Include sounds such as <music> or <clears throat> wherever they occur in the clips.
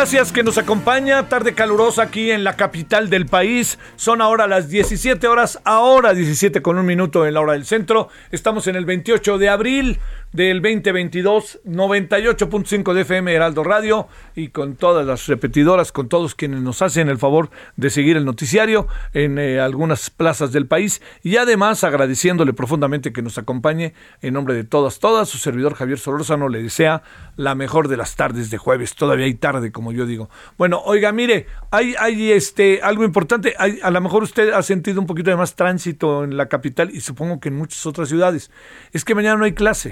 Gracias que nos acompaña. Tarde calurosa aquí en la capital del país. Son ahora las 17 horas, ahora 17 con un minuto en la hora del centro. Estamos en el 28 de abril del 2022, 98.5 de FM Heraldo Radio y con todas las repetidoras, con todos quienes nos hacen el favor de seguir el noticiario en eh, algunas plazas del país y además agradeciéndole profundamente que nos acompañe en nombre de todas, todas, su servidor Javier Solórzano le desea la mejor de las tardes de jueves, todavía hay tarde como yo digo. Bueno, oiga, mire, hay, hay este, algo importante, hay, a lo mejor usted ha sentido un poquito de más tránsito en la capital y supongo que en muchas otras ciudades, es que mañana no hay clase.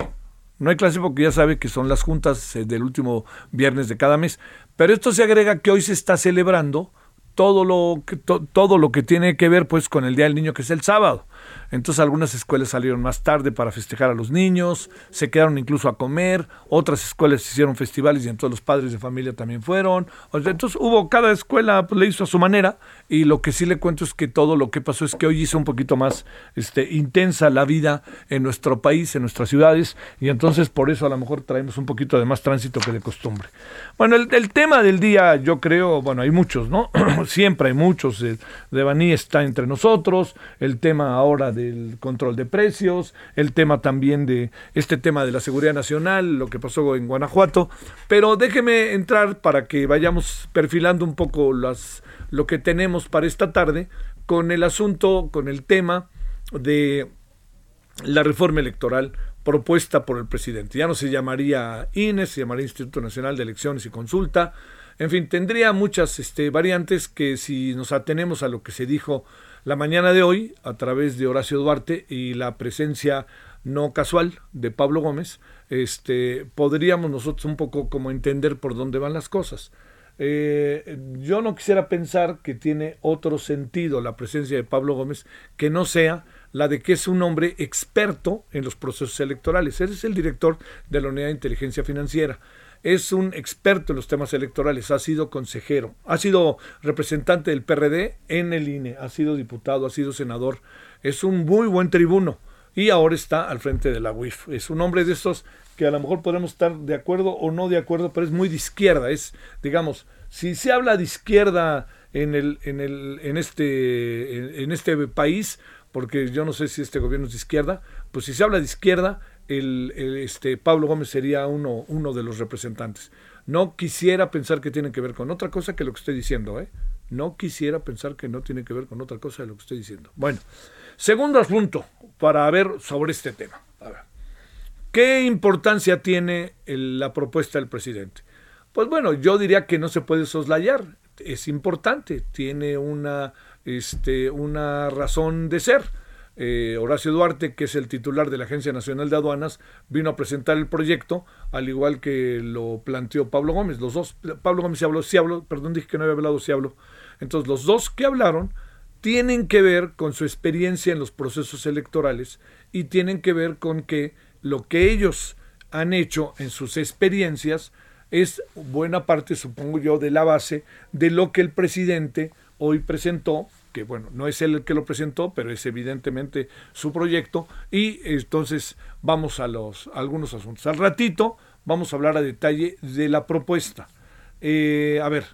No hay clase porque ya sabe que son las juntas eh, del último viernes de cada mes. Pero esto se agrega que hoy se está celebrando todo lo que, to- todo lo que tiene que ver pues con el Día del Niño que es el sábado. Entonces algunas escuelas salieron más tarde para festejar a los niños, se quedaron incluso a comer, otras escuelas hicieron festivales y entonces los padres de familia también fueron. Entonces hubo, cada escuela pues, le hizo a su manera y lo que sí le cuento es que todo lo que pasó es que hoy hizo un poquito más este, intensa la vida en nuestro país, en nuestras ciudades y entonces por eso a lo mejor traemos un poquito de más tránsito que de costumbre. Bueno, el, tema del día yo creo, bueno, hay muchos, ¿no? <clears throat> Siempre hay muchos. El Devaní está entre nosotros, el tema ahora del control de precios, el tema también de este tema de la seguridad nacional, lo que pasó en Guanajuato. Pero déjeme entrar para que vayamos perfilando un poco las, lo que tenemos para esta tarde con el asunto, con el tema de la reforma electoral propuesta por el presidente. Ya no se llamaría INE, se llamaría Instituto Nacional de Elecciones y Consulta. En fin, tendría muchas este, variantes que si nos atenemos a lo que se dijo la mañana de hoy a través de Horacio Duarte y la presencia no casual de Pablo Gómez, este, podríamos nosotros un poco como entender por dónde van las cosas. Eh, yo no quisiera pensar que tiene otro sentido la presencia de Pablo Gómez que no sea la de que es un hombre experto en los procesos electorales. Él es el director de la Unidad de Inteligencia Financiera. Es un experto en los temas electorales, ha sido consejero, ha sido representante del PRD en el INE, ha sido diputado, ha sido senador, es un muy buen tribuno y ahora está al frente de la UIF. Es un hombre de estos que a lo mejor podemos estar de acuerdo o no de acuerdo, pero es muy de izquierda. Es, digamos, si se habla de izquierda en, el, en, el, en, este, en, en este país, porque yo no sé si este gobierno es de izquierda, pues si se habla de izquierda, el, este, Pablo Gómez sería uno, uno de los representantes. No quisiera pensar que tiene que ver con otra cosa que lo que estoy diciendo, ¿eh? No quisiera pensar que no tiene que ver con otra cosa de lo que estoy diciendo. Bueno, segundo asunto para ver sobre este tema. A ver. ¿Qué importancia tiene la propuesta del presidente? Pues bueno, yo diría que no se puede soslayar. Es importante, tiene una, este, una razón de ser. Eh, Horacio Duarte, que es el titular de la Agencia Nacional de Aduanas, vino a presentar el proyecto, al igual que lo planteó Pablo Gómez. Los dos, Pablo Gómez habló, sí habló, perdón, dije que no había hablado, sí habló. Entonces, los dos que hablaron tienen que ver con su experiencia en los procesos electorales y tienen que ver con que lo que ellos han hecho en sus experiencias es buena parte, supongo yo, de la base de lo que el presidente hoy presentó, bueno, no es él el que lo presentó, pero es evidentemente su proyecto, y entonces vamos a los algunos asuntos. Al ratito vamos a hablar a detalle de la propuesta. Eh, a ver,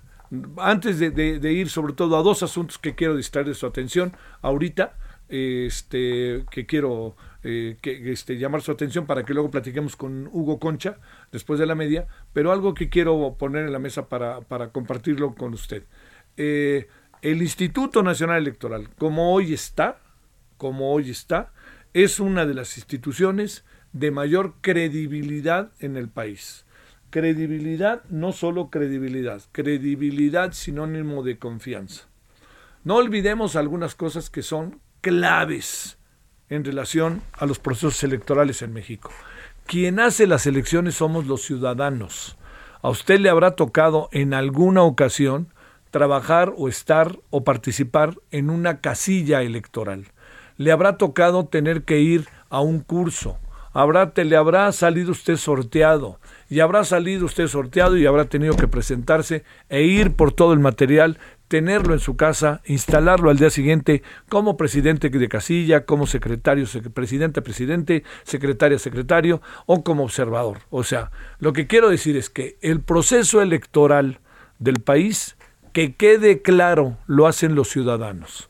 antes de, ir sobre todo a dos asuntos que quiero distraer de su atención, ahorita este, que quiero eh, que, este, llamar su atención para que luego platiquemos con Hugo Concha después de la media, pero algo que quiero poner en la mesa para, para compartirlo con usted. Eh, el Instituto Nacional Electoral, como hoy está, como hoy está, es una de las instituciones de mayor credibilidad en el país. Credibilidad, no solo credibilidad, credibilidad sinónimo de confianza. No olvidemos algunas cosas que son claves en relación a los procesos electorales en México. Quien hace las elecciones somos los ciudadanos. A usted le habrá tocado en alguna ocasión trabajar o estar o participar en una casilla electoral. Le habrá tocado tener que ir a un curso. Habrá, te, le habrá salido usted sorteado y habrá salido usted sorteado y habrá tenido que presentarse e ir por todo el material tenerlo en su casa, instalarlo al día siguiente como presidente de casilla, como secretario, presidente, presidente, secretaria, secretario o como observador. O sea, lo que quiero decir es que el proceso electoral del país, que quede claro, lo hacen los ciudadanos.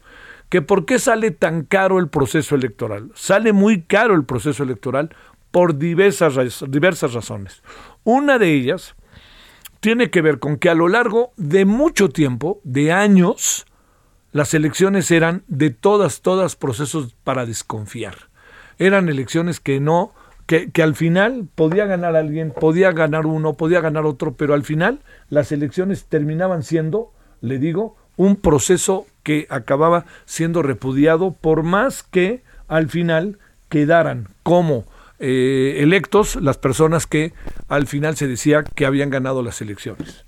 ¿Que ¿Por qué sale tan caro el proceso electoral? Sale muy caro el proceso electoral por diversas, diversas razones. Una de ellas tiene que ver con que a lo largo de mucho tiempo, de años, las elecciones eran de todas, todas procesos para desconfiar. Eran elecciones que no, que, que, al final podía ganar alguien, podía ganar uno, podía ganar otro, pero al final las elecciones terminaban siendo, le digo, un proceso que acababa siendo repudiado por más que al final quedaran como eh, electos las personas que al final se decía que habían ganado las elecciones.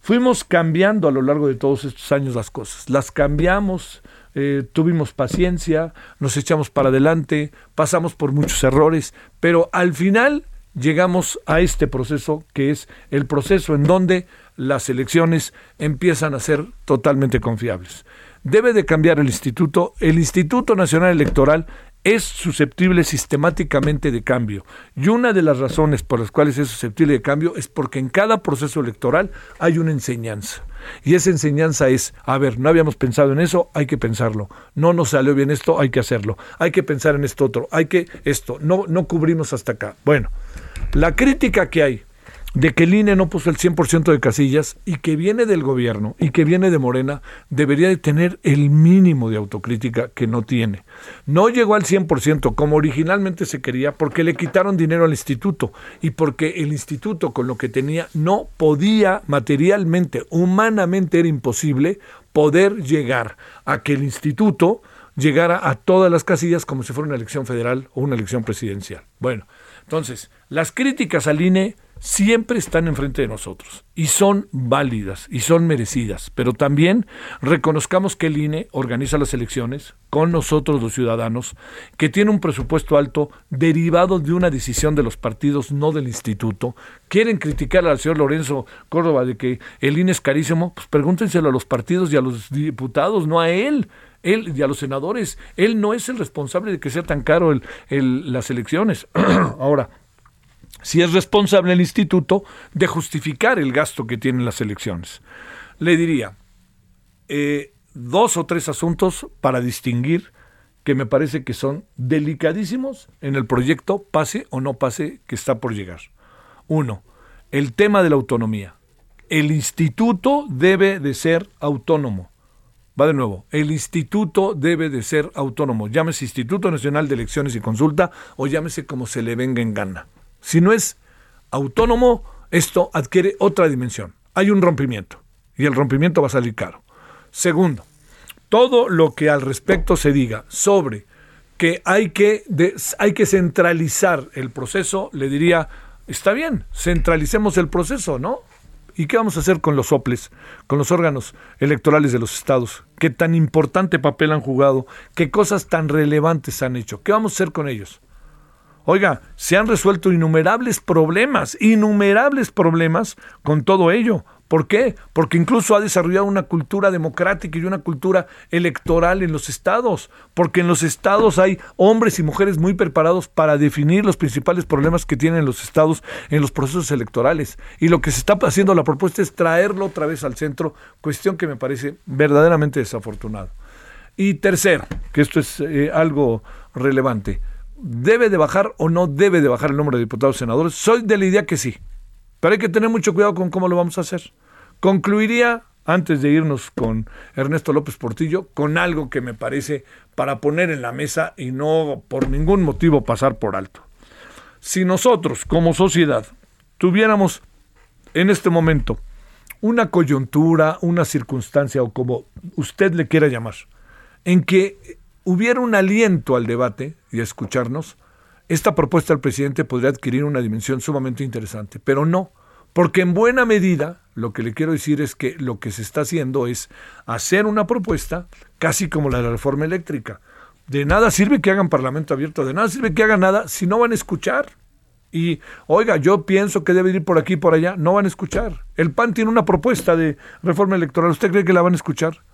Fuimos cambiando a lo largo de todos estos años las cosas, las cambiamos, eh, tuvimos paciencia, nos echamos para adelante, pasamos por muchos errores, pero al final llegamos a este proceso que es el proceso en donde las elecciones empiezan a ser totalmente confiables. Debe de cambiar el instituto. El Instituto Nacional Electoral es susceptible sistemáticamente de cambio. Y una de las razones por las cuales es susceptible de cambio es porque en cada proceso electoral hay una enseñanza. Y esa enseñanza es, a ver, no habíamos pensado en eso, hay que pensarlo. No nos salió bien esto, hay que hacerlo. Hay que pensar en esto otro, hay que esto, no, no cubrimos hasta acá. Bueno, la crítica que hay de que el INE no puso el 100% de casillas y que viene del gobierno y que viene de Morena, debería de tener el mínimo de autocrítica que no tiene. No llegó al 100% como originalmente se quería porque le quitaron dinero al instituto y porque el instituto con lo que tenía no podía materialmente, humanamente era imposible poder llegar a que el instituto llegara a todas las casillas como si fuera una elección federal o una elección presidencial. Bueno, entonces, las críticas al INE siempre están enfrente de nosotros y son válidas y son merecidas, pero también reconozcamos que el INE organiza las elecciones con nosotros los ciudadanos, que tiene un presupuesto alto derivado de una decisión de los partidos, no del instituto. Quieren criticar al señor Lorenzo Córdoba de que el INE es carísimo, pues pregúntenselo a los partidos y a los diputados, no a él él y a los senadores. Él no es el responsable de que sea tan caro las elecciones. <clears throat> Ahora, si es responsable el instituto de justificar el gasto que tienen las elecciones. Le diría eh, dos o tres asuntos para distinguir que me parece que son delicadísimos en el proyecto, pase o no pase, que está por llegar. Uno, el tema de la autonomía. El instituto debe de ser autónomo. Va de nuevo, el instituto debe de ser autónomo. Llámese Instituto Nacional de Elecciones y Consulta o llámese como se le venga en gana. Si no es autónomo, esto adquiere otra dimensión. Hay un rompimiento y el rompimiento va a salir caro. Segundo, todo lo que al respecto se diga sobre que hay que, hay que centralizar el proceso, le diría, está bien, centralicemos el proceso, ¿no? ¿Y qué vamos a hacer con los soples, con los órganos electorales de los estados? ¿Qué tan importante papel han jugado? ¿Qué cosas tan relevantes han hecho? ¿Qué vamos a hacer con ellos? Oiga, se han resuelto innumerables problemas, innumerables problemas con todo ello. ¿Por qué? Porque incluso ha desarrollado una cultura democrática y una cultura electoral en los estados, porque en los estados hay hombres y mujeres muy preparados para definir los principales problemas que tienen los estados en los procesos electorales. Y lo que se está haciendo la propuesta es traerlo otra vez al centro, cuestión que me parece verdaderamente desafortunada. Y tercero, que esto es eh, algo relevante, ¿debe de bajar o no debe de bajar el número de diputados y senadores? Soy de la idea que sí, pero hay que tener mucho cuidado con cómo lo vamos a hacer. Concluiría, antes de irnos con Ernesto López Portillo, con algo que me parece para poner en la mesa y no por ningún motivo pasar por alto. Si nosotros, como sociedad, tuviéramos en este momento una coyuntura, una circunstancia o como usted le quiera llamar, en que hubiera un aliento al debate y a escucharnos, esta propuesta del presidente podría adquirir una dimensión sumamente interesante, pero no, porque en buena medida lo que le quiero decir es que lo que se está haciendo es hacer una propuesta casi como la de la reforma eléctrica. De nada sirve que hagan parlamento abierto, de nada sirve que hagan nada si no van a escuchar. Y, oiga, yo pienso que debe ir por aquí y por allá, no van a escuchar. El PAN tiene una propuesta de reforma electoral, ¿usted cree que la van a escuchar?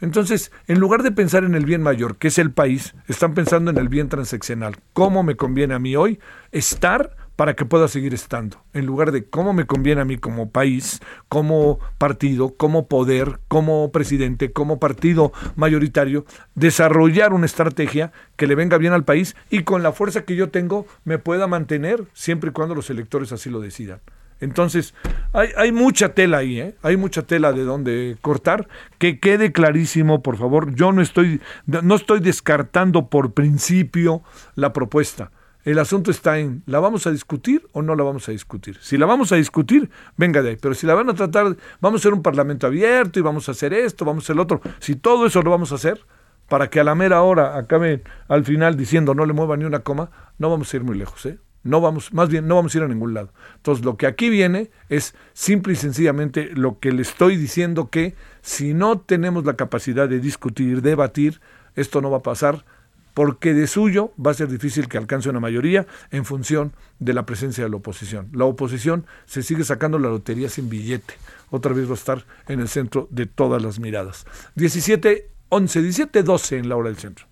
Entonces, en lugar de pensar en el bien mayor, que es el país, están pensando en el bien transaccional. ¿Cómo me conviene a mí hoy estar para que pueda seguir estando? En lugar de cómo me conviene a mí como país, como partido, como poder, como presidente, como partido mayoritario, desarrollar una estrategia que le venga bien al país y con la fuerza que yo tengo me pueda mantener siempre y cuando los electores así lo decidan. Entonces, hay, hay, mucha tela ahí, ¿eh? hay mucha tela de donde cortar. Que quede clarísimo, por favor. Yo no estoy, no estoy descartando por principio la propuesta. El asunto está en, ¿la vamos a discutir o no la vamos a discutir? Si la vamos a discutir, venga de ahí. Pero si la van a tratar, vamos a hacer un parlamento abierto y vamos a hacer esto, vamos a hacer lo otro. Si todo eso lo vamos a hacer, para que a la mera hora acabe al final diciendo no le mueva ni una coma, no vamos a ir muy lejos, ¿eh? No vamos, más bien, no vamos a ir a ningún lado. Entonces, lo que aquí viene es simple y sencillamente lo que le estoy diciendo que si no tenemos la capacidad de discutir, debatir, esto no va a pasar, porque de suyo va a ser difícil que alcance una mayoría en función de la presencia de la oposición. La oposición se sigue sacando la lotería sin billete. Otra vez va a estar en el centro de todas las miradas. 17, 11, 17, 12 en la hora del centro.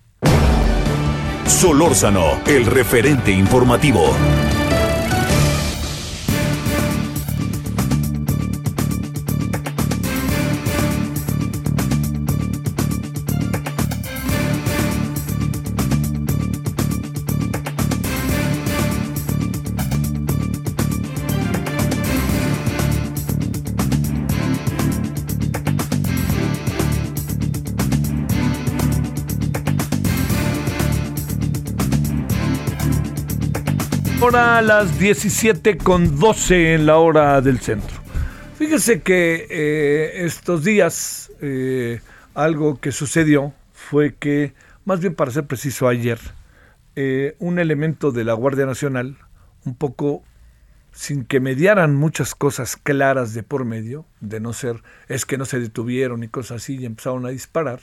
Solórzano, el referente informativo. Ahora a las 17 con 12 en la hora del centro. Fíjese que eh, estos días eh, algo que sucedió fue que, más bien para ser preciso, ayer, eh, un elemento de la Guardia Nacional, un poco sin que mediaran muchas cosas claras de por medio, de no ser, es que no se detuvieron y cosas así, y empezaron a disparar,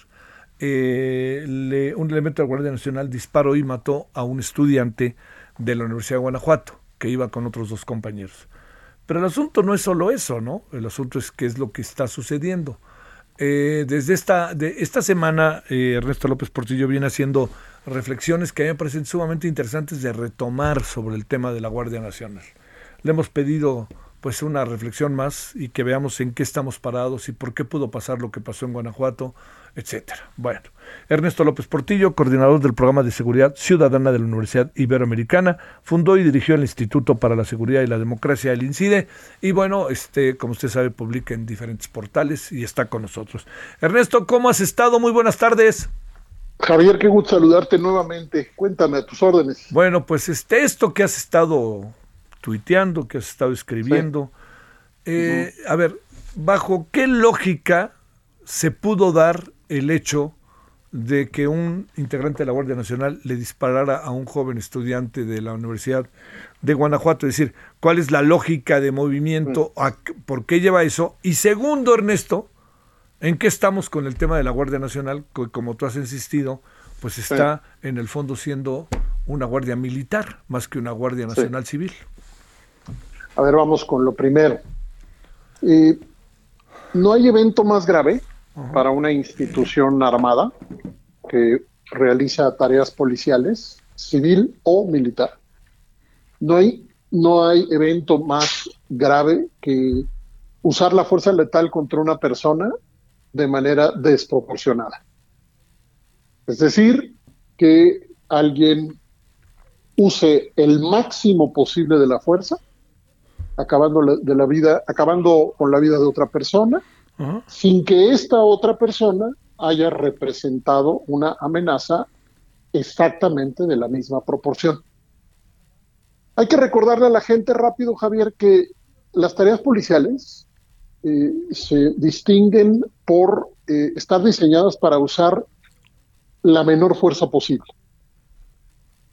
un elemento de la Guardia Nacional disparó y mató a un estudiante de la Universidad de Guanajuato, que iba con otros dos compañeros. Pero el asunto no es solo eso, ¿no? El asunto es qué es lo que está sucediendo. Eh, desde esta, de esta semana, eh, Ernesto López Portillo viene haciendo reflexiones que a mí me parecen sumamente interesantes de retomar sobre el tema de la Guardia Nacional. Le hemos pedido pues una reflexión más y que veamos en qué estamos parados y por qué pudo pasar lo que pasó en Guanajuato, etcétera. Bueno, Ernesto López Portillo, coordinador del programa de seguridad ciudadana de la Universidad Iberoamericana, fundó y dirigió el Instituto para la Seguridad y la Democracia, el INCIDE, y bueno, este, como usted sabe, publica en diferentes portales y está con nosotros. Ernesto, ¿cómo has estado? Muy buenas tardes. Javier, qué gusto saludarte nuevamente. Cuéntame a tus órdenes. Bueno, pues este, esto que has estado tuiteando, que has estado escribiendo, eh, a ver, ¿bajo qué lógica se pudo dar el hecho de que un integrante de la Guardia Nacional le disparara a un joven estudiante de la Universidad de Guanajuato. Es decir, ¿cuál es la lógica de movimiento? ¿Por qué lleva eso? Y segundo, Ernesto, ¿en qué estamos con el tema de la Guardia Nacional? Que como tú has insistido, pues está en el fondo siendo una guardia militar más que una Guardia Nacional Civil. A ver, vamos con lo primero. Eh, no hay evento más grave para una institución armada que realiza tareas policiales, civil o militar. No hay, no hay evento más grave que usar la fuerza letal contra una persona de manera desproporcionada. Es decir, que alguien use el máximo posible de la fuerza, acabando de la vida, acabando con la vida de otra persona, sin que esta otra persona haya representado una amenaza exactamente de la misma proporción. Hay que recordarle a la gente rápido, Javier, que las tareas policiales eh, se distinguen por eh, estar diseñadas para usar la menor fuerza posible.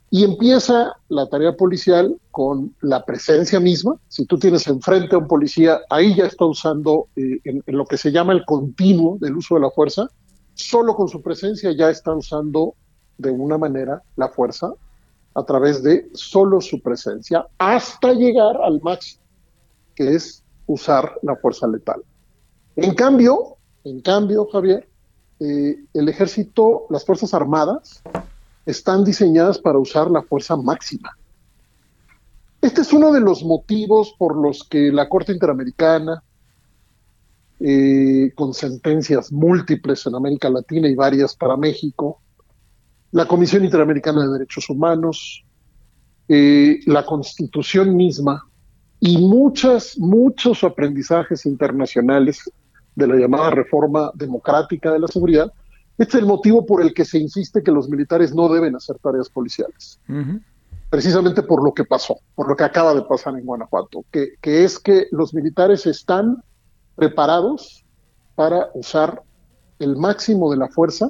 Y empieza la tarea policial con la presencia misma. Si tú tienes enfrente a un policía, ahí ya está usando eh, en, lo que se llama el continuo del uso de la fuerza. Solo con su presencia ya está usando de una manera la fuerza a través de solo su presencia hasta llegar al máximo, que es usar la fuerza letal. En cambio, en cambio, Javier, eh, el ejército, las Fuerzas Armadas, están diseñadas para usar la fuerza máxima. Este es uno de los motivos por los que la Corte Interamericana, eh, con sentencias múltiples en América Latina y varias para México, la Comisión Interamericana de Derechos Humanos, eh, la Constitución misma y muchas, muchos aprendizajes internacionales de la llamada reforma democrática de la seguridad, este es el motivo por el que se insiste que los militares no deben hacer tareas policiales. Precisamente por lo que pasó, por lo que acaba de pasar en Guanajuato, que, que es que los militares están preparados para usar el máximo de la fuerza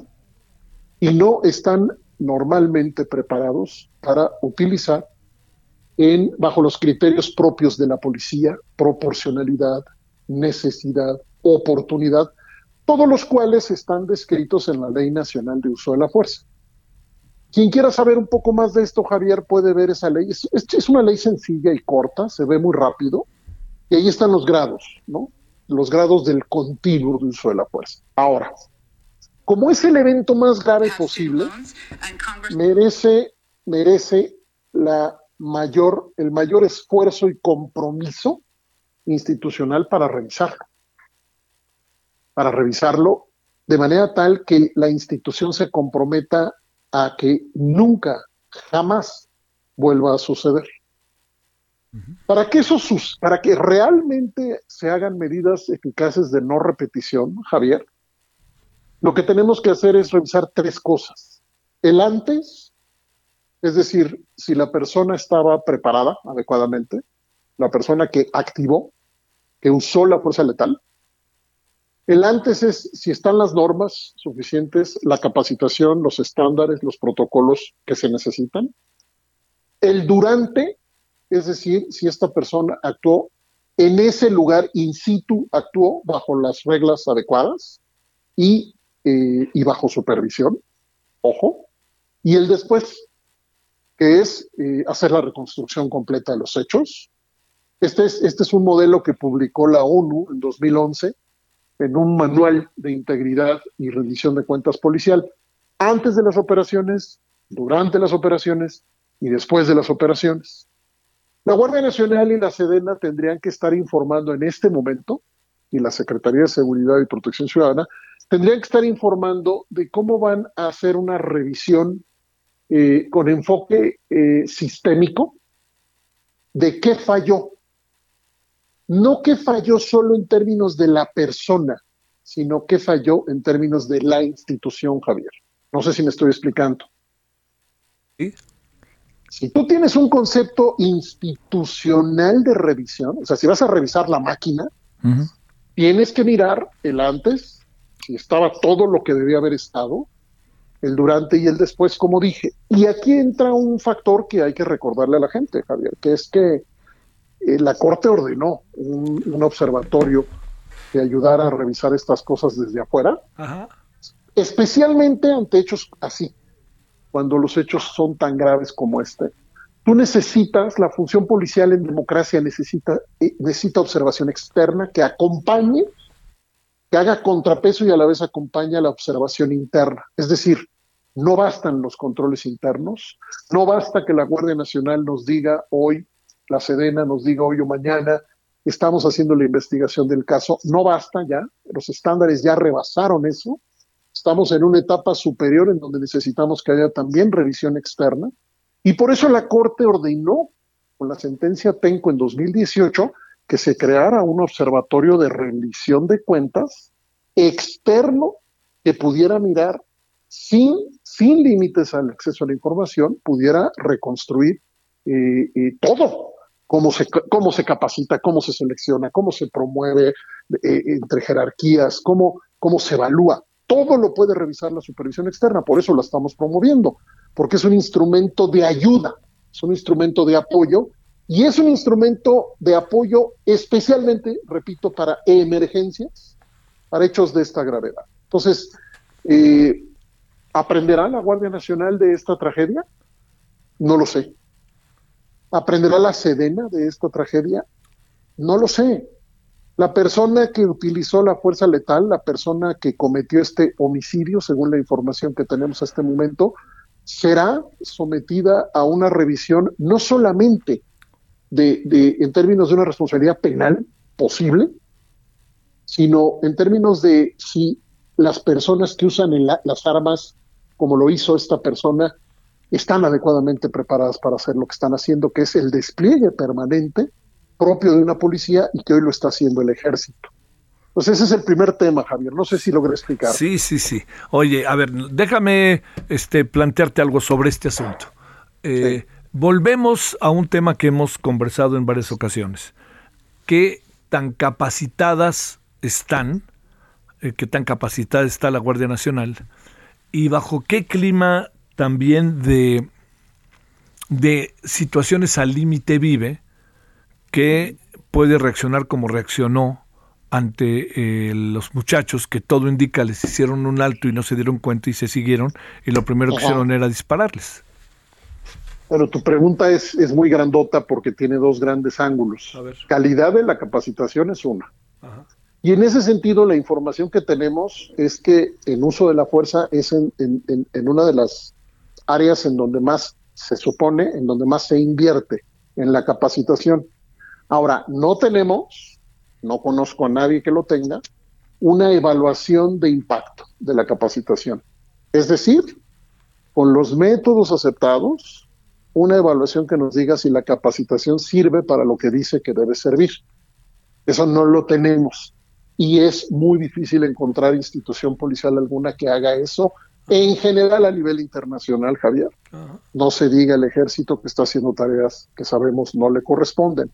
y no están normalmente preparados para utilizar en, bajo los criterios propios de la policía, proporcionalidad, necesidad, oportunidad, todos los cuales están descritos en la Ley Nacional de Uso de la Fuerza. Quien quiera saber un poco más de esto, Javier, puede ver esa ley. Es, una ley sencilla y corta, se ve muy rápido, y ahí están los grados, ¿no? Los grados del continuo de uso de la fuerza. Ahora, como es el evento más grave posible, merece, merece la mayor, el mayor esfuerzo y compromiso institucional para revisarlo para revisarlo de manera tal que la institución se comprometa a que nunca, jamás vuelva a suceder. Para que eso para que realmente se hagan medidas eficaces de no repetición, Javier, lo que tenemos que hacer es revisar tres cosas. El antes, es decir, si la persona estaba preparada adecuadamente, la persona que activó, que usó la fuerza letal, el antes es si están las normas suficientes, la capacitación, los estándares, los protocolos que se necesitan. El durante, es decir, si esta persona actuó en ese lugar in situ, actuó bajo las reglas adecuadas y, eh, bajo supervisión, ojo. Y el después, que es eh, hacer la reconstrucción completa de los hechos. Este es, este es un modelo que publicó la ONU en 2011 en un manual de integridad y rendición de cuentas policial antes de las operaciones, durante las operaciones y después de las operaciones. La Guardia Nacional y la Sedena tendrían que estar informando en este momento, y la Secretaría de Seguridad y Protección Ciudadana, tendrían que estar informando de cómo van a hacer una revisión eh, con enfoque eh, sistémico de qué falló no que falló solo en términos de la persona, sino que falló en términos de la institución, Javier. No sé si me estoy explicando. ¿Sí? Si tú tienes un concepto institucional de revisión, o sea, si vas a revisar la máquina, tienes que mirar el antes, si estaba todo lo que debía haber estado, el durante y el después, como dije. Y aquí entra un factor que hay que recordarle a la gente, Javier, que es que eh, la Corte ordenó un, observatorio que ayudara a revisar estas cosas desde afuera, especialmente ante hechos así, cuando los hechos son tan graves como este. Tú necesitas, la función policial en democracia necesita, eh, necesita observación externa que acompañe, que haga contrapeso y a la vez acompañe a la observación interna. Es decir, no bastan los controles internos, no basta que la Guardia Nacional nos diga hoy la Sedena nos diga hoy o mañana, estamos haciendo la investigación del caso. No basta ya, los estándares ya rebasaron eso, Estamos en una etapa superior en donde necesitamos que haya también revisión externa. Y por eso la Corte ordenó, con la sentencia Penco en 2018, que se creara un observatorio de rendición de cuentas externo que pudiera mirar sin, sin límites al acceso a la información, pudiera reconstruir eh, eh, todo, cómo se, cómo se capacita, cómo se selecciona, cómo se promueve eh, entre jerarquías, cómo, cómo se evalúa. Todo lo puede revisar la supervisión externa, por eso la estamos promoviendo, porque es un instrumento de ayuda, es un instrumento de apoyo y es un instrumento de apoyo especialmente, repito, para emergencias, para hechos de esta gravedad. Entonces, eh, ¿aprenderá la Guardia Nacional de esta tragedia? No lo sé. ¿Aprenderá la Sedena de esta tragedia? No lo sé. La persona que utilizó la fuerza letal, la persona que cometió este homicidio, según la información que tenemos a este momento, será sometida a una revisión no solamente de, de, en términos de una responsabilidad penal posible, sino en términos de si las personas que usan las armas, como lo hizo esta persona, están adecuadamente preparadas para hacer lo que están haciendo, que es el despliegue permanente propio de una policía y que hoy lo está haciendo el ejército. Pues ese es el primer tema, Javier. No sé si logré explicar. Sí, sí, sí. Oye, a ver, déjame este, plantearte algo sobre este asunto. Eh, volvemos a un tema que hemos conversado en varias ocasiones. ¿Qué tan capacitadas están, eh, qué tan capacitada está la Guardia Nacional y bajo qué clima también de, de situaciones al límite vive que puede reaccionar como reaccionó ante eh, los muchachos que todo indica les hicieron un alto y no se dieron cuenta y se siguieron y lo primero que hicieron era dispararles. Pero tu pregunta es, es muy grandota porque tiene dos grandes ángulos. Calidad de la capacitación es una. Y en ese sentido, la información que tenemos es que el uso de la fuerza es en, en, una de las áreas en donde más se supone, en donde más se invierte en la capacitación. Ahora, no tenemos, no conozco a nadie que lo tenga, una evaluación de impacto de la capacitación. Es decir, con los métodos aceptados, una evaluación que nos diga si la capacitación sirve para lo que dice que debe servir. Eso no lo tenemos y es muy difícil encontrar institución policial alguna que haga eso en general a nivel internacional, Javier. No se diga el ejército que está haciendo tareas que sabemos no le corresponden.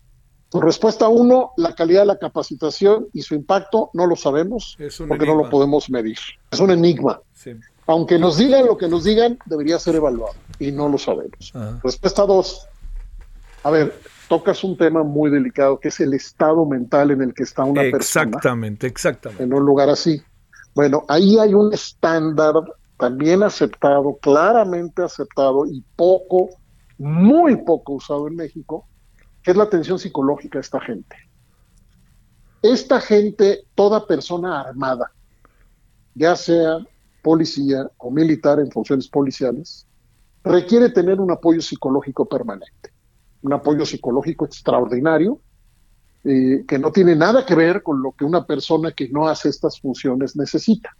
Respuesta uno, la calidad de la capacitación y su impacto no lo sabemos porque no lo podemos medir. Es un enigma. Aunque nos digan lo que nos digan, debería ser evaluado y no lo sabemos. Respuesta dos. A ver, tocas un tema muy delicado que es el estado mental en el que está una persona. Exactamente, exactamente. En un lugar así. Bueno, ahí hay un estándar también aceptado, claramente aceptado y poco, muy poco usado en México, es la atención psicológica de esta gente. Esta gente, toda persona armada, ya sea policía o militar en funciones policiales, requiere tener un apoyo psicológico permanente un apoyo psicológico extraordinario, eh, que no tiene nada que ver con lo que una persona que no hace estas funciones necesita.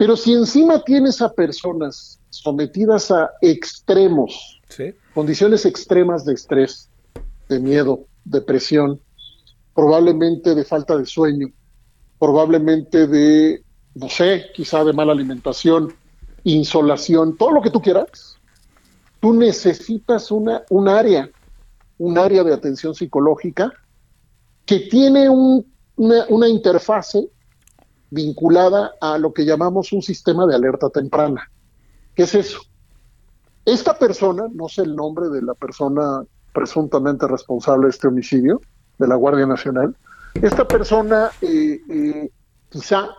Pero si encima tienes a personas sometidas a extremos, condiciones extremas de estrés, de miedo, depresión, probablemente de falta de sueño, probablemente de, no sé, quizá de mala alimentación, insolación, todo lo que tú quieras, tú necesitas una, un área un área de atención psicológica que tiene una, interfase vinculada a lo que llamamos un sistema de alerta temprana. ¿Qué es eso? Esta persona, no sé el nombre de la persona presuntamente responsable de este homicidio, de la Guardia Nacional, esta persona eh, eh, quizá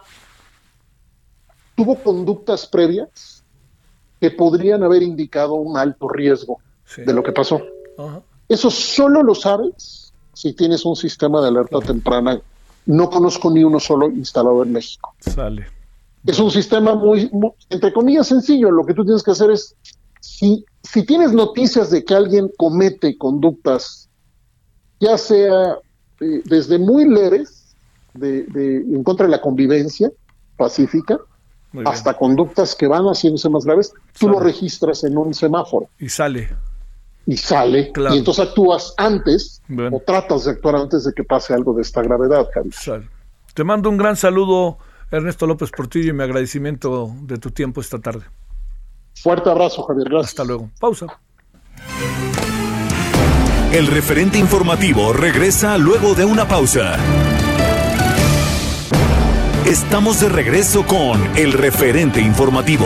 tuvo conductas previas que podrían haber indicado un alto riesgo de lo que pasó. Eso solo lo sabes si tienes un sistema de alerta temprana. No conozco ni uno solo instalado en México. Sale. Es un sistema muy, entre comillas, sencillo. Lo que tú tienes que hacer es, si, si tienes noticias de que alguien comete conductas, ya sea eh, desde muy leves, de, en contra de la convivencia pacífica, hasta conductas que van haciéndose más graves, tú lo registras en un semáforo. Y sale. Y sale, y entonces actúas antes o tratas de actuar antes de que pase algo de esta gravedad, Javier. Te mando un gran saludo, Ernesto López Portillo, y mi agradecimiento de tu tiempo esta tarde. Fuerte abrazo, Javier. Gracias. Hasta luego. Pausa. El referente informativo regresa luego de una pausa. Estamos de regreso con el referente informativo.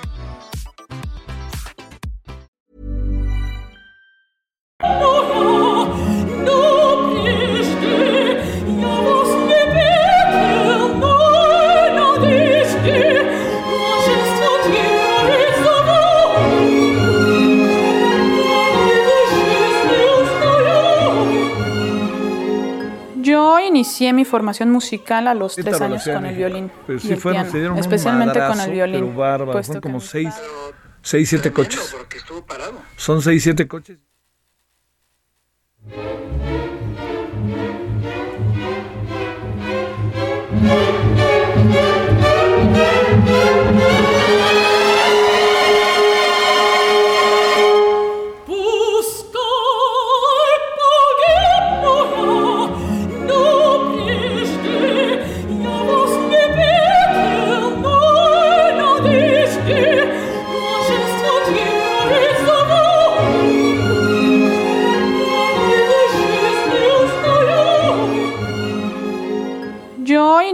Inicié mi formación musical a los tres años con el violín. y el piano, especialmente con el violín. Bárbaro, son como seis, seis, siete coches. Son seis, siete coches.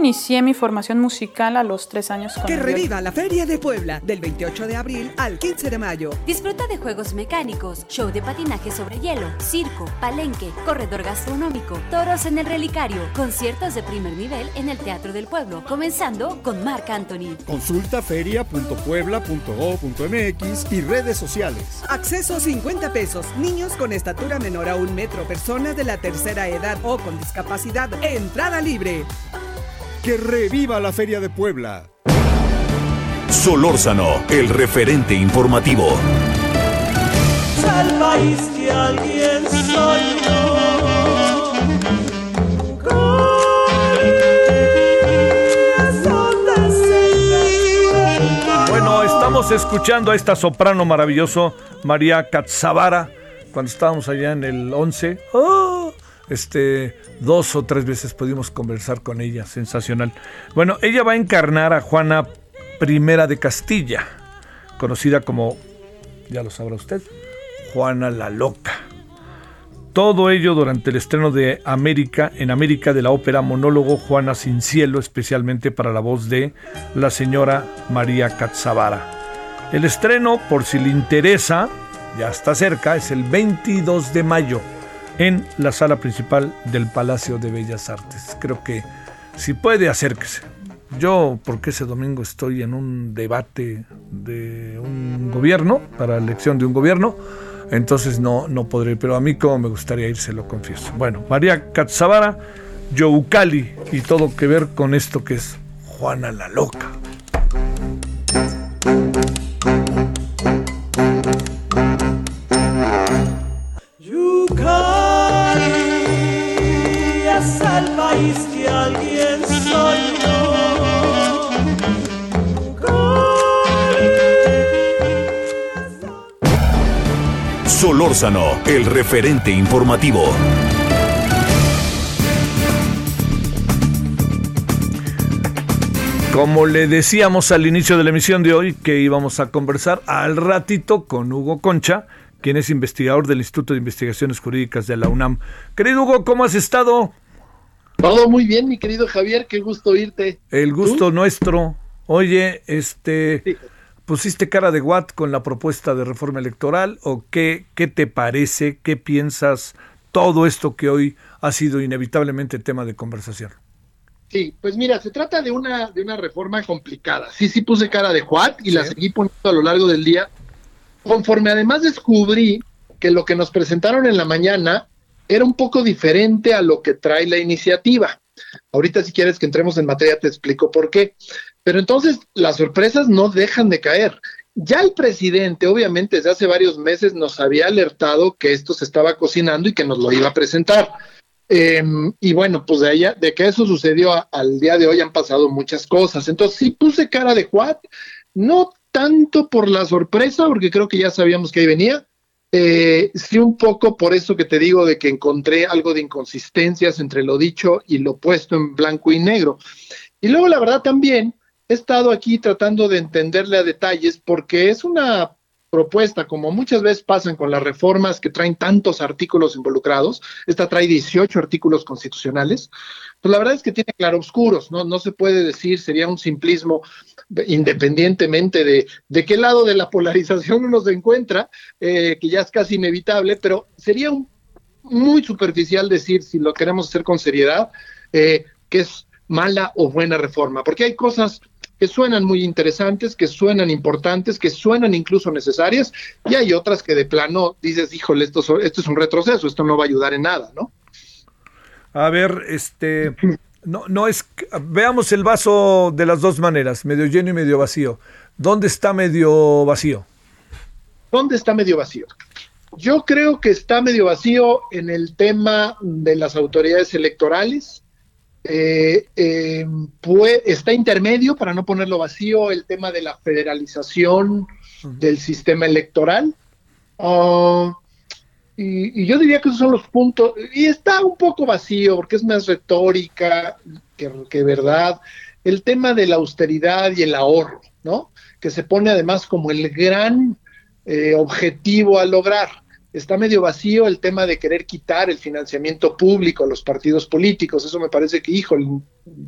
Inicié mi formación musical a los tres años con Que reviva la Feria de Puebla del 28 de abril al 15 de mayo. Disfruta de juegos mecánicos, show de patinaje sobre hielo, circo, palenque, corredor gastronómico, toros en el relicario, conciertos de primer nivel en el Teatro del Pueblo, comenzando con Marc Anthony. Consulta feria.puebla.go.mx y redes sociales. Acceso 50 pesos. Niños con estatura menor a un metro, personas de la tercera edad o con discapacidad. Entrada libre que reviva la Feria de Puebla. Solórzano, el referente informativo. que alguien Bueno, estamos escuchando a esta soprano maravilloso, María Katzavara, cuando estábamos allá en el 11. ¡Oh! Este, dos o tres veces pudimos conversar con ella, sensacional. Bueno, ella va a encarnar a Juana I de Castilla, conocida como, ya lo sabrá usted, Juana la Loca. Todo ello durante el estreno de América, en América de la ópera monólogo Juana sin cielo, especialmente para la voz de la señora María Catzavara. El estreno, por si le interesa, ya está cerca, es el 22 de mayo en la sala principal del Palacio de Bellas Artes. Creo que si puede, acérquese. Yo, porque ese domingo estoy en un debate de un gobierno, para elección de un gobierno, entonces no, no podré, pero a mí como me gustaría ir, se lo confieso. Bueno, María Katzavara, Youcali y todo que ver con esto que es Juana la Loca. El referente informativo. Como le decíamos al inicio de la emisión de hoy que íbamos a conversar al ratito con Hugo Concha, quien es investigador del Instituto de Investigaciones Jurídicas de la UNAM. Querido Hugo, ¿cómo has estado? Todo muy bien, mi querido Javier, qué gusto irte. El gusto nuestro. Oye, este, ¿pusiste cara de Watt con la propuesta de reforma electoral o qué, qué te parece, qué piensas todo esto que hoy ha sido inevitablemente tema de conversación. Sí, pues mira, se trata de una, de una reforma complicada. Sí, sí puse cara de Juan y la seguí poniendo a lo largo del día. Conforme además descubrí que lo que nos presentaron en la mañana era un poco diferente a lo que trae la iniciativa. Ahorita si quieres que entremos en materia te explico por qué. Pero entonces las sorpresas no dejan de caer. Ya el presidente, obviamente, desde hace varios meses nos había alertado que esto se estaba cocinando y que nos lo iba a presentar. Em, y bueno, pues de, ella, de que eso sucedió al día de hoy han pasado muchas cosas. Entonces sí puse cara de Juan, no tanto por la sorpresa, porque creo que ya sabíamos que ahí venía, eh, sí un poco por eso que te digo de que encontré algo de inconsistencias entre lo dicho y lo puesto en blanco y negro. Y luego la verdad también he estado aquí tratando de entenderle a detalles porque es una propuesta, como muchas veces pasan con las reformas que traen tantos artículos involucrados, esta trae 18 artículos constitucionales, pues la verdad es que tiene claroscuros, ¿no? No se puede decir, sería un simplismo independientemente de, de qué lado de la polarización uno se encuentra, eh, que ya es casi inevitable, pero sería muy superficial decir, si lo queremos hacer con seriedad, eh, que es mala o buena reforma, porque hay cosas que suenan muy interesantes, que suenan importantes, que suenan incluso necesarias, y hay otras que de plano dices, híjole, esto, esto es un retroceso, esto no va a ayudar en nada, ¿no? A ver, este, no, no es, veamos el vaso de las dos maneras, medio lleno y medio vacío. ¿Dónde está medio vacío? ¿Dónde está medio vacío? Yo creo que está medio vacío en el tema de las autoridades electorales, eh, eh, está intermedio, para no ponerlo vacío, el tema de la federalización del sistema electoral. Ah, y, yo diría que esos son los puntos. Y está un poco vacío, porque es más retórica que, que verdad. El tema de la austeridad y el ahorro, ¿no? Que se pone además como el gran eh, objetivo a lograr está medio vacío el tema de querer quitar el financiamiento público a los partidos políticos. Eso me parece que, hijo,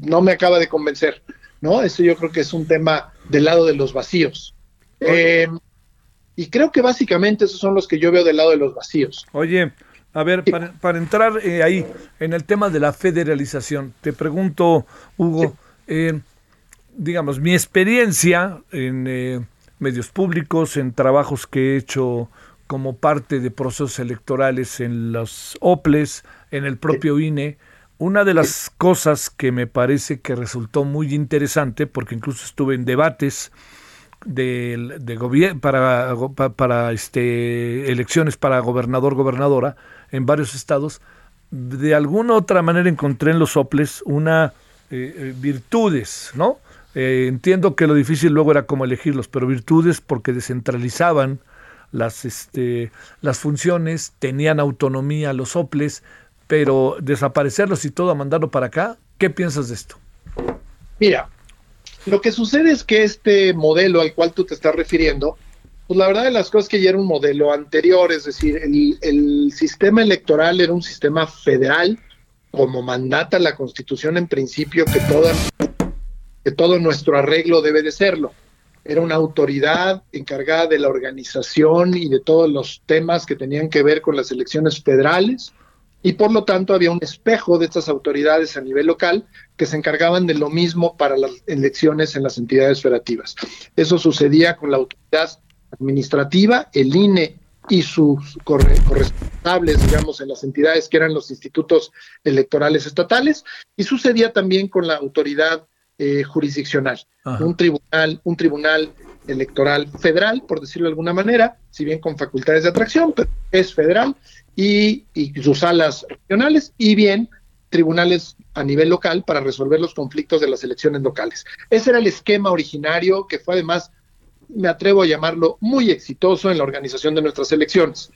no me acaba de convencer, ¿no? Eso yo creo que es un tema del lado de los vacíos. Eh, y creo que básicamente esos son los que yo veo del lado de los vacíos. Oye, a ver, para, entrar eh, ahí en el tema de la federalización, te pregunto, Hugo, eh, digamos, mi experiencia en medios públicos, en trabajos que he hecho como parte de procesos electorales en los OPLES, en el propio INE. Una de las cosas que me parece que resultó muy interesante, porque incluso estuve en debates de, de para, para este, elecciones para gobernador, gobernadora en varios estados, de alguna otra manera encontré en los OPLES una eh, eh, virtudes, ¿no? Eh, entiendo que lo difícil luego era cómo elegirlos, pero virtudes porque descentralizaban las, este, las funciones, tenían autonomía los soples, pero desaparecerlos y todo a mandarlo para acá, ¿qué piensas de esto? Mira, lo que sucede es que este modelo al cual tú te estás refiriendo, pues la verdad de las cosas que ya era un modelo anterior, es decir, el, el sistema electoral era un sistema federal, como mandata la Constitución en principio que, toda, que todo nuestro arreglo debe de serlo era una autoridad encargada de la organización y de todos los temas que tenían que ver con las elecciones federales y por lo tanto había un espejo de estas autoridades a nivel local que se encargaban de lo mismo para las elecciones en las entidades federativas. Eso sucedía con la autoridad administrativa, el INE y sus corresponsables, digamos, en las entidades que eran los institutos electorales estatales, y sucedía también con la autoridad eh, jurisdiccional, un tribunal, un tribunal electoral federal, por decirlo de alguna manera, si bien con facultades de atracción, pero es federal, y, sus salas regionales, y bien tribunales a nivel local para resolver los conflictos de las elecciones locales. Ese era el esquema originario que fue además, me atrevo a llamarlo, muy exitoso en la organización de nuestras elecciones.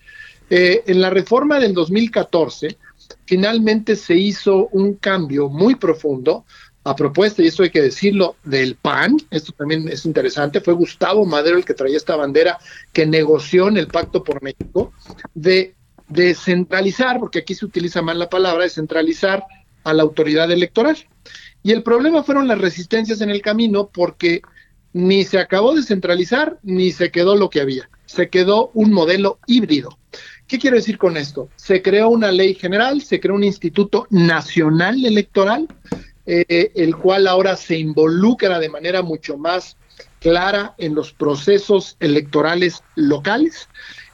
Eh, en la reforma del 2014, finalmente se hizo un cambio muy profundo a propuesta, y esto hay que decirlo, del PAN, esto también es interesante, fue Gustavo Madero el que traía esta bandera que negoció en el Pacto por México, de descentralizar, porque aquí se utiliza mal la palabra, descentralizar a la autoridad electoral. Y el problema fueron las resistencias en el camino porque ni se acabó de centralizar ni se quedó lo que había. se quedó un modelo híbrido. ¿Qué quiero decir con esto? Se creó una ley general, se creó un Instituto Nacional Electoral, eh, el cual ahora se involucra de manera mucho más clara en los procesos electorales locales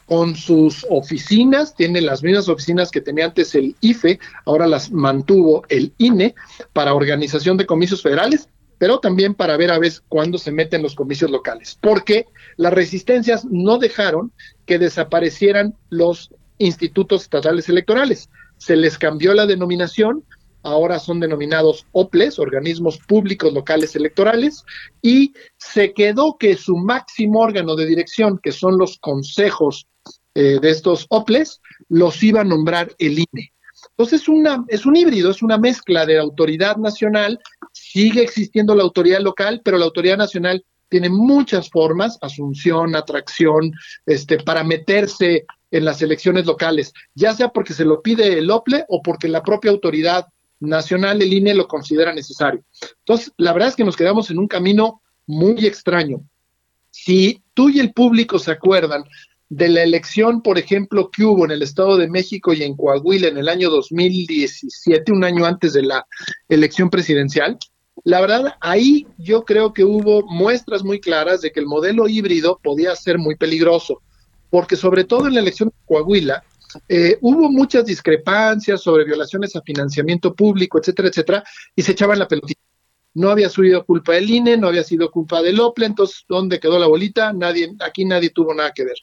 con sus oficinas, tiene las mismas oficinas que tenía antes el IFE, ahora las mantuvo el INE para organización de comicios federales, pero también para ver a veces cuándo se meten los comicios locales, porque las resistencias no dejaron que desaparecieran los institutos estatales electorales. Se les cambió la denominación, ahora son denominados OPLES, organismos públicos locales electorales, y se quedó que su máximo órgano de dirección, que son los consejos eh, de estos OPLES, los iba a nombrar el INE. Entonces una, es un híbrido, es una mezcla de autoridad nacional, sigue existiendo la autoridad local, pero la autoridad nacional tiene muchas formas, asunción, atracción, este, para meterse en las elecciones locales, ya sea porque se lo pide el OPLE o porque la propia autoridad nacional, el INE, lo considera necesario. Entonces, la verdad es que nos quedamos en un camino muy extraño. Si tú y el público se acuerdan de la elección, por ejemplo, que hubo en el Estado de México y en Coahuila en el año 2017, un año antes de la elección presidencial, la verdad, ahí yo creo que hubo muestras muy claras de que el modelo híbrido podía ser muy peligroso, porque sobre todo en la elección de Coahuila, eh, hubo muchas discrepancias sobre violaciones a financiamiento público, etcétera, etcétera, y se echaban la pelotita no había sido culpa del INE, no había sido culpa del OPLE, entonces, ¿dónde quedó la bolita? Nadie, aquí nadie tuvo nada que ver.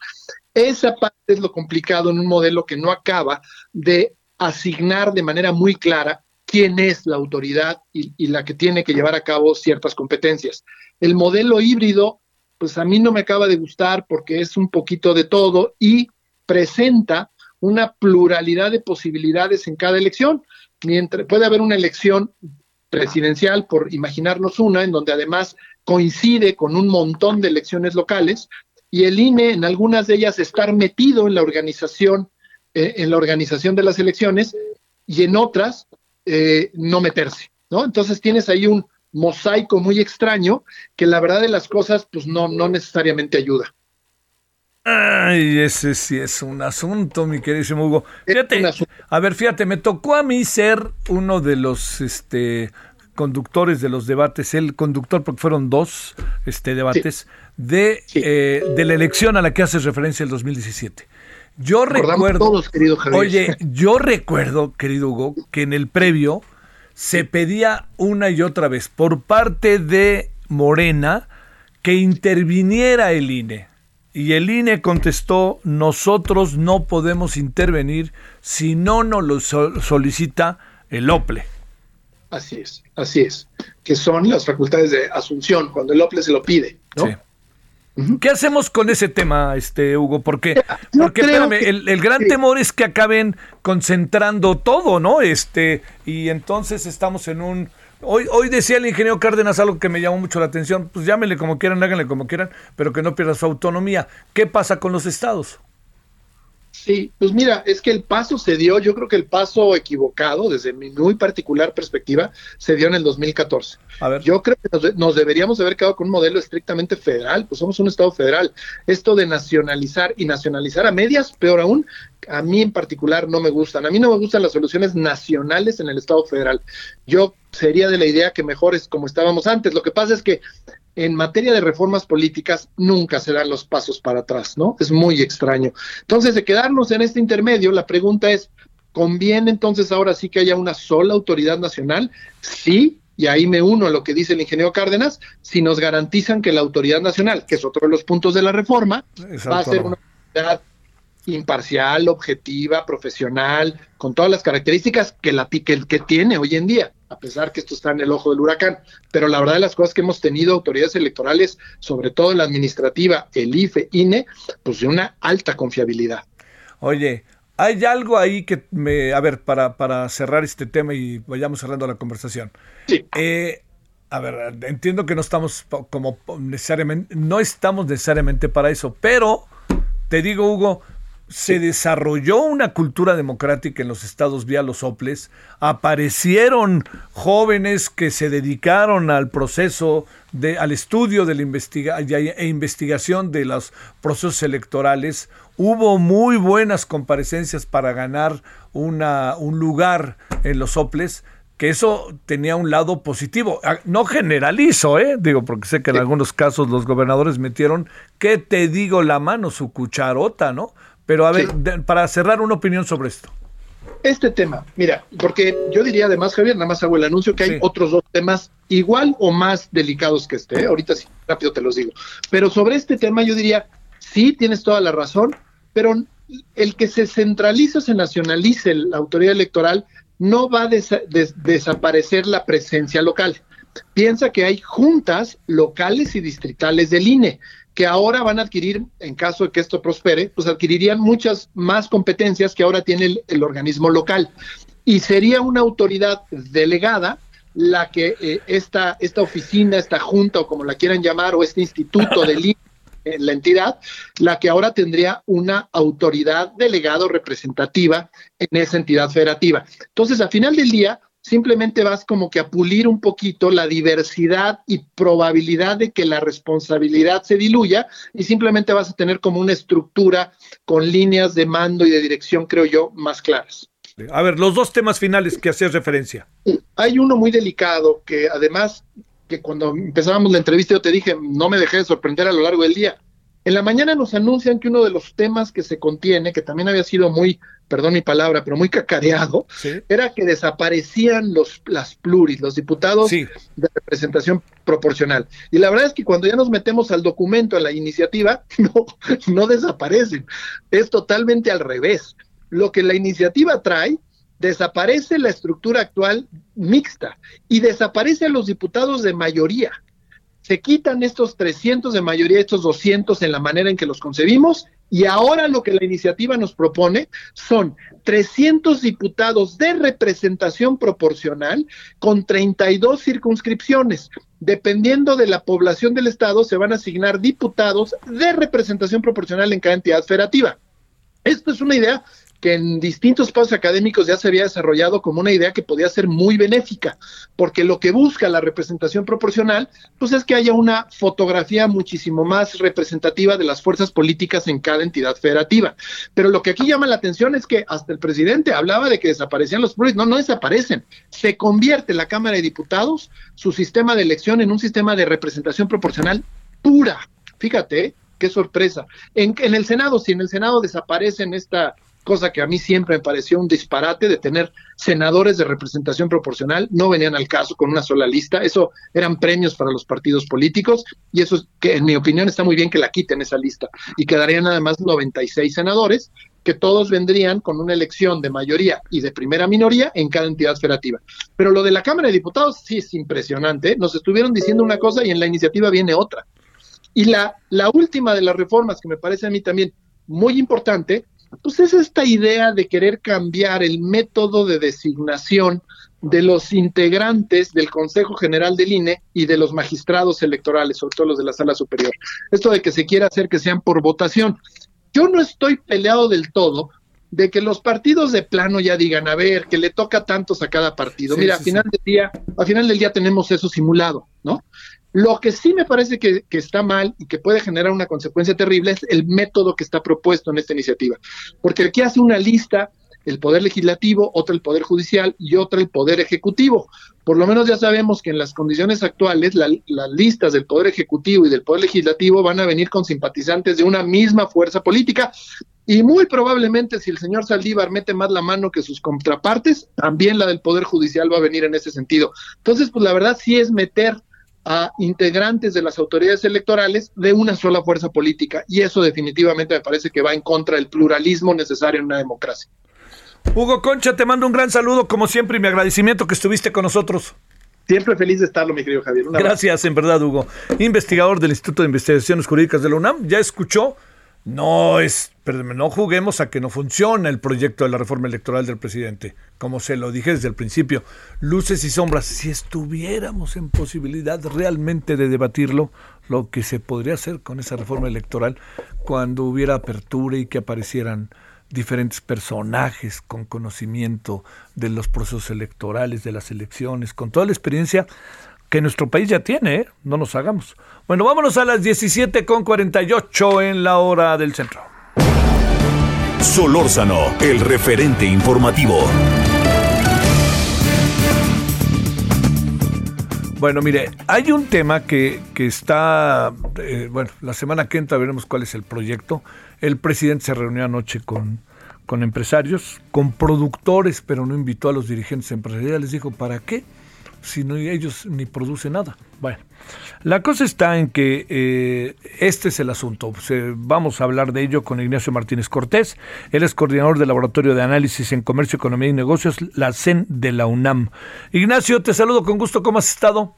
Esa parte es lo complicado en un modelo que no acaba de asignar de manera muy clara quién es la autoridad y, y la que tiene que llevar a cabo ciertas competencias. El modelo híbrido, pues a mí no me acaba de gustar porque es un poquito de todo y presenta una pluralidad de posibilidades en cada elección. Mientras puede haber una elección presidencial, por imaginarnos una, en donde además coincide con un montón de elecciones locales, y el INE en algunas de ellas estar metido en la organización, eh, en la organización de las elecciones, y en otras eh, no meterse, ¿no? Entonces tienes ahí un mosaico muy extraño que la verdad de las cosas, pues no, no necesariamente ayuda. Ay, ese sí es un asunto, mi queridísimo Hugo. Fíjate, a ver, fíjate, me tocó a mí ser uno de los este, conductores de los debates, el conductor, porque fueron dos este, debates, de, eh, de la elección a la que haces referencia el 2017. Yo recuerdo, todos, querido Javier. oye, <laughs> yo recuerdo, querido Hugo, que en el previo se pedía una y otra vez por parte de Morena que interviniera el INE y el INE contestó, nosotros no podemos intervenir si no nos lo solicita el OPLE. Así es, así es, que son las facultades de asunción, cuando el OPLE se lo pide, ¿no? ¿Qué hacemos con ese tema, este Hugo? Porque, porque espérame, el, el, gran temor es que acaben concentrando todo, ¿no? Este, y entonces estamos en un Hoy, hoy decía el ingeniero Cárdenas algo que me llamó mucho la atención. Pues llámenle como quieran, háganle como quieran, pero que no pierda su autonomía. ¿Qué pasa con los estados? Sí, pues mira, es que el paso se dio, yo creo que el paso equivocado, desde mi muy particular perspectiva, se dio en el 2014. A ver. Yo creo que nos, deberíamos haber quedado con un modelo estrictamente federal, pues somos un Estado federal. Esto de nacionalizar y nacionalizar a medias, peor aún, a mí en particular no me gustan. A mí no me gustan las soluciones nacionales en el Estado federal. Yo sería de la idea que mejor es como estábamos antes. Lo que pasa es que en materia de reformas políticas nunca se dan los pasos para atrás, ¿no? Es muy extraño. Entonces, de quedarnos en este intermedio, la pregunta es, ¿conviene entonces ahora sí que haya una sola autoridad nacional? Sí, y ahí me uno a lo que dice el ingeniero Cárdenas, si nos garantizan que la autoridad nacional, que es otro de los puntos de la reforma, va a ser una autoridad imparcial, objetiva, profesional, con todas las características que la que, que tiene hoy en día, a pesar que esto está en el ojo del huracán. Pero la verdad de las cosas que hemos tenido autoridades electorales, sobre todo en la administrativa, el IFE, INE, pues de una alta confiabilidad. Oye, hay algo ahí que me, a ver, para, para cerrar este tema y vayamos cerrando la conversación. Sí. Eh, a ver, entiendo que no estamos como necesariamente, no estamos necesariamente para eso, pero te digo, Hugo, se desarrolló una cultura democrática en los estados vía los soples, aparecieron jóvenes que se dedicaron al proceso, de, al estudio de la investiga e investigación de los procesos electorales, hubo muy buenas comparecencias para ganar una, un lugar en los soples, que eso tenía un lado positivo. Ah, no generalizo, ¿eh? Digo, porque sé que en algunos casos los gobernadores metieron, ¿qué te digo la mano? Su cucharota, ¿no? Pero a ver, para cerrar una opinión sobre esto. Este tema, mira, porque yo diría además, Javier, nada más hago el anuncio que hay otros dos temas igual o más delicados que este. ¿eh? Ahorita sí, rápido te los digo. Pero sobre este tema yo diría, sí, tienes toda la razón, pero el que se centralice o se nacionalice la autoridad electoral no va a desaparecer la presencia local. Piensa que hay juntas locales y distritales del INE que ahora van a adquirir, en caso de que esto prospere, pues adquirirían muchas más competencias que ahora tiene el, organismo local. Y sería una autoridad delegada la que eh, esta, esta oficina, esta junta o como la quieran llamar, o este instituto del en la entidad, la que ahora tendría una autoridad delegada o representativa en esa entidad federativa. Entonces, al final del día, simplemente vas como que a pulir un poquito la diversidad y probabilidad de que la responsabilidad se diluya y simplemente vas a tener como una estructura con líneas de mando y de dirección, creo yo, más claras. A ver, los dos temas finales que hacías referencia. Hay uno muy delicado que además que cuando empezábamos la entrevista yo te dije, no me dejé de sorprender a lo largo del día. En la mañana nos anuncian que uno de los temas que se contiene, que también había sido muy, perdón mi palabra, pero muy cacareado, era que desaparecían los, las pluris, los diputados de representación proporcional. Y la verdad es que cuando ya nos metemos al documento, a la iniciativa, <laughs> no, no desaparecen. Es totalmente al revés. Lo que la iniciativa trae desaparece la estructura actual mixta y desaparece a los diputados de mayoría se quitan estos 300 de mayoría, estos 200 en la manera en que los concebimos, y ahora lo que la iniciativa nos propone son 300 diputados de representación proporcional con 32 circunscripciones. Dependiendo de la población del Estado, se van a asignar diputados de representación proporcional en cada entidad federativa. Esto es una idea que en distintos pasos académicos ya se había desarrollado como una idea que podía ser muy benéfica, porque lo que busca la representación proporcional, pues es que haya una fotografía muchísimo más representativa de las fuerzas políticas en cada entidad federativa. Pero lo que aquí llama la atención es que hasta el presidente hablaba de que desaparecían los pluris, no, no desaparecen, se convierte la Cámara de Diputados, su sistema de elección en un sistema de representación proporcional pura. Fíjate, qué sorpresa. En, en el Senado, si en el Senado desaparecen esta cosa que a mí siempre me pareció un disparate de tener senadores de representación proporcional, no venían al caso con una sola lista, eso eran premios para los partidos políticos y eso es que en mi opinión está muy bien que la quiten esa lista y quedarían además 96 senadores que todos vendrían con una elección de mayoría y de primera minoría en cada entidad federativa. Pero lo de la Cámara de Diputados sí es impresionante, nos estuvieron diciendo una cosa y en la iniciativa viene otra. Y la, la última de las reformas que me parece a mí también muy importante pues es esta idea de querer cambiar el método de designación de los integrantes del Consejo General del INE y de los magistrados electorales, sobre todo los de la sala superior. Esto de que se quiera hacer que sean por votación. Yo no estoy peleado del todo de que los partidos de plano ya digan, a ver, que le toca tantos a cada partido. Mira, final del día, al final del día tenemos eso simulado, ¿no? Lo que sí me parece que, está mal y que puede generar una consecuencia terrible es el método que está propuesto en esta iniciativa. Porque aquí hace una lista el Poder Legislativo, otra el Poder Judicial y otra el Poder Ejecutivo. Por lo menos ya sabemos que en las condiciones actuales las listas del Poder Ejecutivo y del Poder Legislativo van a venir con simpatizantes de una misma fuerza política y muy probablemente si el señor Saldívar mete más la mano que sus contrapartes, también la del Poder Judicial va a venir en ese sentido. Entonces, pues la verdad sí es meter a integrantes de las autoridades electorales de una sola fuerza política. Y eso definitivamente me parece que va en contra del pluralismo necesario en una democracia. Hugo Concha, te mando un gran saludo, como siempre, y mi agradecimiento que estuviste con nosotros. Siempre feliz de estarlo, mi querido Javier. Gracias, en verdad, Hugo. Investigador del Instituto de Investigaciones Jurídicas de la UNAM, ya escuchó no es, perdón, no juguemos a que no funciona el proyecto de la reforma electoral del presidente. Como se lo dije desde el principio, luces y sombras. Si estuviéramos en posibilidad realmente de debatirlo, lo que se podría hacer con esa reforma electoral cuando hubiera apertura y que aparecieran diferentes personajes con conocimiento de los procesos electorales, de las elecciones, con toda la experiencia que nuestro país ya tiene, ¿eh? no nos hagamos. Bueno, vámonos a las 17.48 en la hora del centro. Solórzano, el referente informativo. Bueno, mire, hay un tema que, que está, eh, bueno, la semana que entra veremos cuál es el proyecto. El presidente se reunió anoche con, con empresarios, con productores, pero no invitó a los dirigentes empresariales. Dijo, ¿para qué? Si no, ellos ni producen nada. Bueno, la cosa está en que eh, este es el asunto. vamos a hablar de ello con Ignacio Martínez Cortés. Él es coordinador del Laboratorio de Análisis en Comercio, Economía y Negocios, la CEN de la UNAM. Ignacio, te saludo con gusto. ¿Cómo has estado?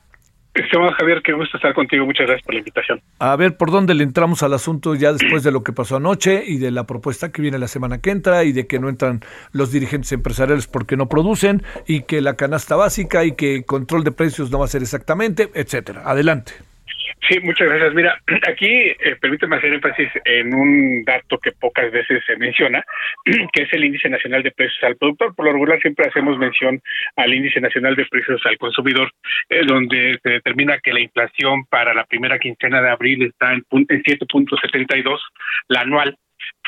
Estimado Javier, qué gusto estar contigo. Muchas gracias por la invitación. A ver, ¿por dónde le entramos al asunto ya después de lo que pasó anoche y de la propuesta que viene la semana que entra y de que no entran los dirigentes empresariales porque no producen y que la canasta básica y que control de precios no va a ser exactamente, etcétera? Adelante. Sí, muchas gracias. Mira, <clears throat> aquí eh, permíteme hacer énfasis en un dato que pocas veces se menciona, <clears throat> que es el índice nacional de precios al productor. Por lo regular siempre hacemos mención al índice nacional de precios al consumidor, eh, donde se determina que la inflación para la primera quincena de abril está en, en 7.72, la anual,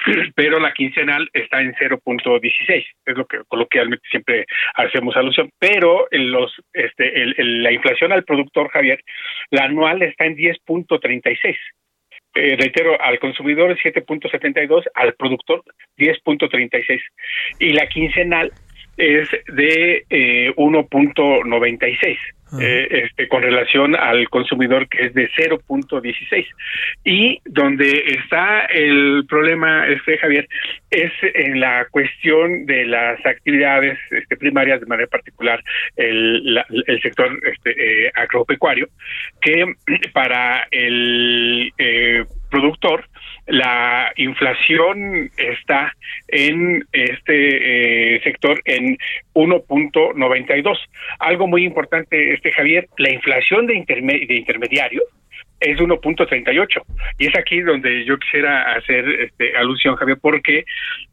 <clears throat> pero la quincenal está en 0.16, es lo que coloquialmente siempre hacemos alusión, pero los este la inflación al productor Javier, la anual está en 10.36. Eh, reitero, al consumidor 7.72, al productor 10.36 y la quincenal es de eh, 1.96 eh, este, con relación al consumidor que es de 0.16 y donde está el problema este Javier es en la cuestión de las actividades este, primarias de manera particular el, el sector este, eh, agropecuario que para el eh, productor la inflación está en este eh, sector en 1.92. Algo muy importante, este Javier, la inflación de, de intermediarios es 1.38 y es aquí donde yo quisiera hacer este, alusión Javier porque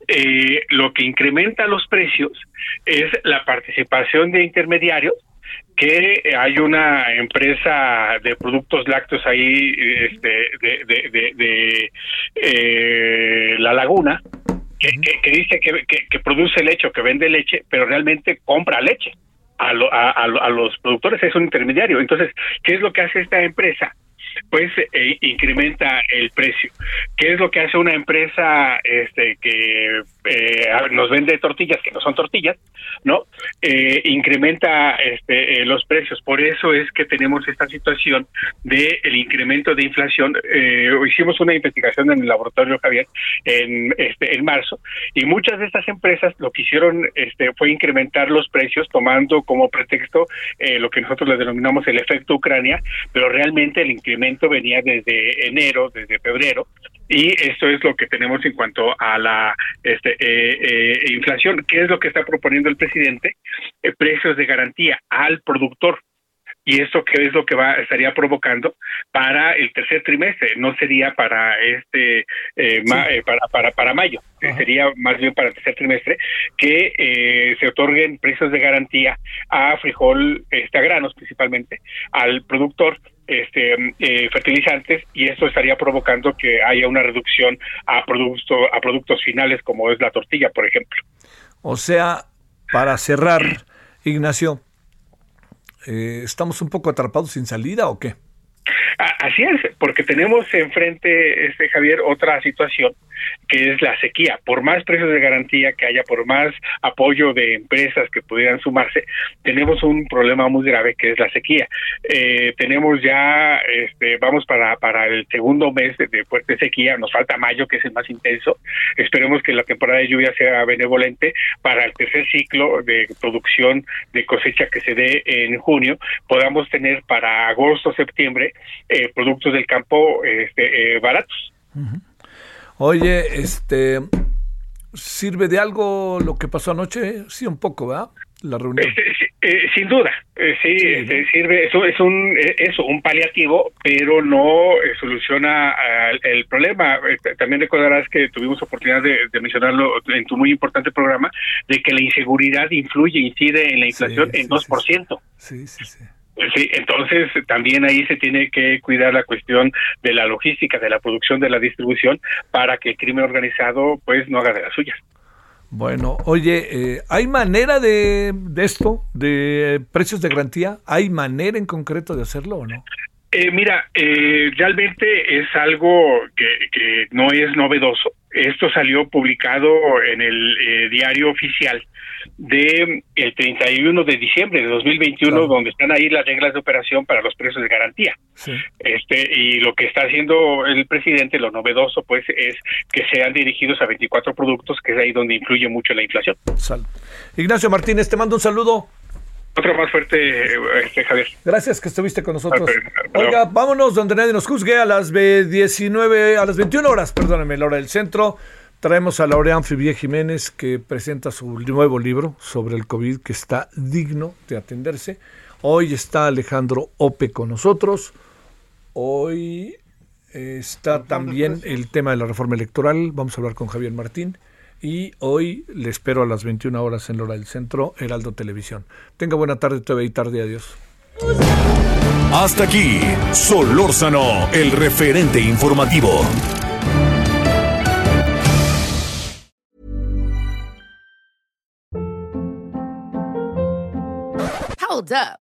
eh, lo que incrementa los precios es la participación de intermediarios que hay una empresa de productos lácteos ahí este, de, de, eh, La Laguna que, que, dice que, que, produce leche o que vende leche, pero realmente compra leche a, a, a, los productores, es un intermediario. Entonces, ¿qué es lo que hace esta empresa? Pues eh, incrementa el precio. ¿Qué es lo que hace una empresa este, que eh, nos vende tortillas que no son tortillas? ¿No? Eh, incrementa este, los precios. Por eso es que tenemos esta situación de el incremento de inflación. hicimos una investigación en el laboratorio Javier en, este, en marzo y muchas de estas empresas lo que hicieron este, fue incrementar los precios tomando como pretexto lo que nosotros le denominamos el efecto Ucrania, pero realmente el incremento venía desde enero, desde febrero, y esto es lo que tenemos en cuanto a la este, eh, eh, inflación. ¿Qué es lo que está proponiendo el presidente? Eh, precios de garantía al productor. ¿Y esto qué es lo que va estaría provocando para el tercer trimestre? No sería para este para, para, para mayo, sería más bien para el tercer trimestre que se otorguen precios de garantía a frijol, este, a granos principalmente, al productor este, eh, fertilizantes y esto estaría provocando que haya una reducción a, producto, a productos finales como es la tortilla, por ejemplo. O sea, para cerrar, Ignacio, eh, ¿estamos un poco atrapados sin salida o qué? Así es, porque tenemos enfrente, este Javier, otra situación que es la sequía. Por más precios de garantía que haya, por más apoyo de empresas que pudieran sumarse, tenemos un problema muy grave que es la sequía. Eh, tenemos ya, este, vamos para, para el segundo mes de, fuerte sequía, nos falta mayo, que es el más intenso. Esperemos que la temporada de lluvia sea benevolente para el tercer ciclo de producción de cosecha que se dé en junio, podamos tener para agosto, septiembre, eh, productos del campo este, eh, baratos. Oye, este, ¿sirve de algo lo que pasó anoche? Sí, un poco, ¿verdad? la reunión. Eh, sin duda, eh, sí, este, sirve, eso es un, eso, un paliativo, pero no soluciona el problema. También recordarás que tuvimos oportunidad de, mencionarlo en tu muy importante programa, de que la inseguridad influye, incide en la inflación en 2%. Sí, sí, sí. Sí, entonces también ahí se tiene que cuidar la cuestión de la logística, de la producción, de la distribución, para que el crimen organizado pues no haga de las suyas. Bueno, oye, eh, ¿hay manera de, esto, de precios de garantía? ¿Hay manera en concreto de hacerlo o no? Eh, mira, eh, realmente es algo que, que, no es novedoso. Esto salió publicado en el diario oficial de el 31 de diciembre de 2021 donde están ahí las reglas de operación para los precios de garantía. Este y lo que está haciendo el presidente lo novedoso pues es que sean dirigidos a 24 productos que es ahí donde influye mucho la inflación. Ignacio Martínez, te mando un saludo. Otro más fuerte, este, Javier. Gracias que estuviste con nosotros. Oiga, vámonos donde nadie nos juzgue a las 19, a las 21 horas, perdóneme, la hora del centro. Traemos a Laureán Fibie Jiménez que presenta su nuevo libro sobre el COVID que está digno de atenderse. Hoy está Alejandro Ope con nosotros. Hoy está también el tema de la reforma electoral. Vamos a hablar con Javier Martín. Y hoy le espero a las 21 horas en la hora del centro, Heraldo Televisión. Tenga buena tarde, TV y tarde. Adiós. Hasta aquí, Solórzano, el referente informativo. Hold up.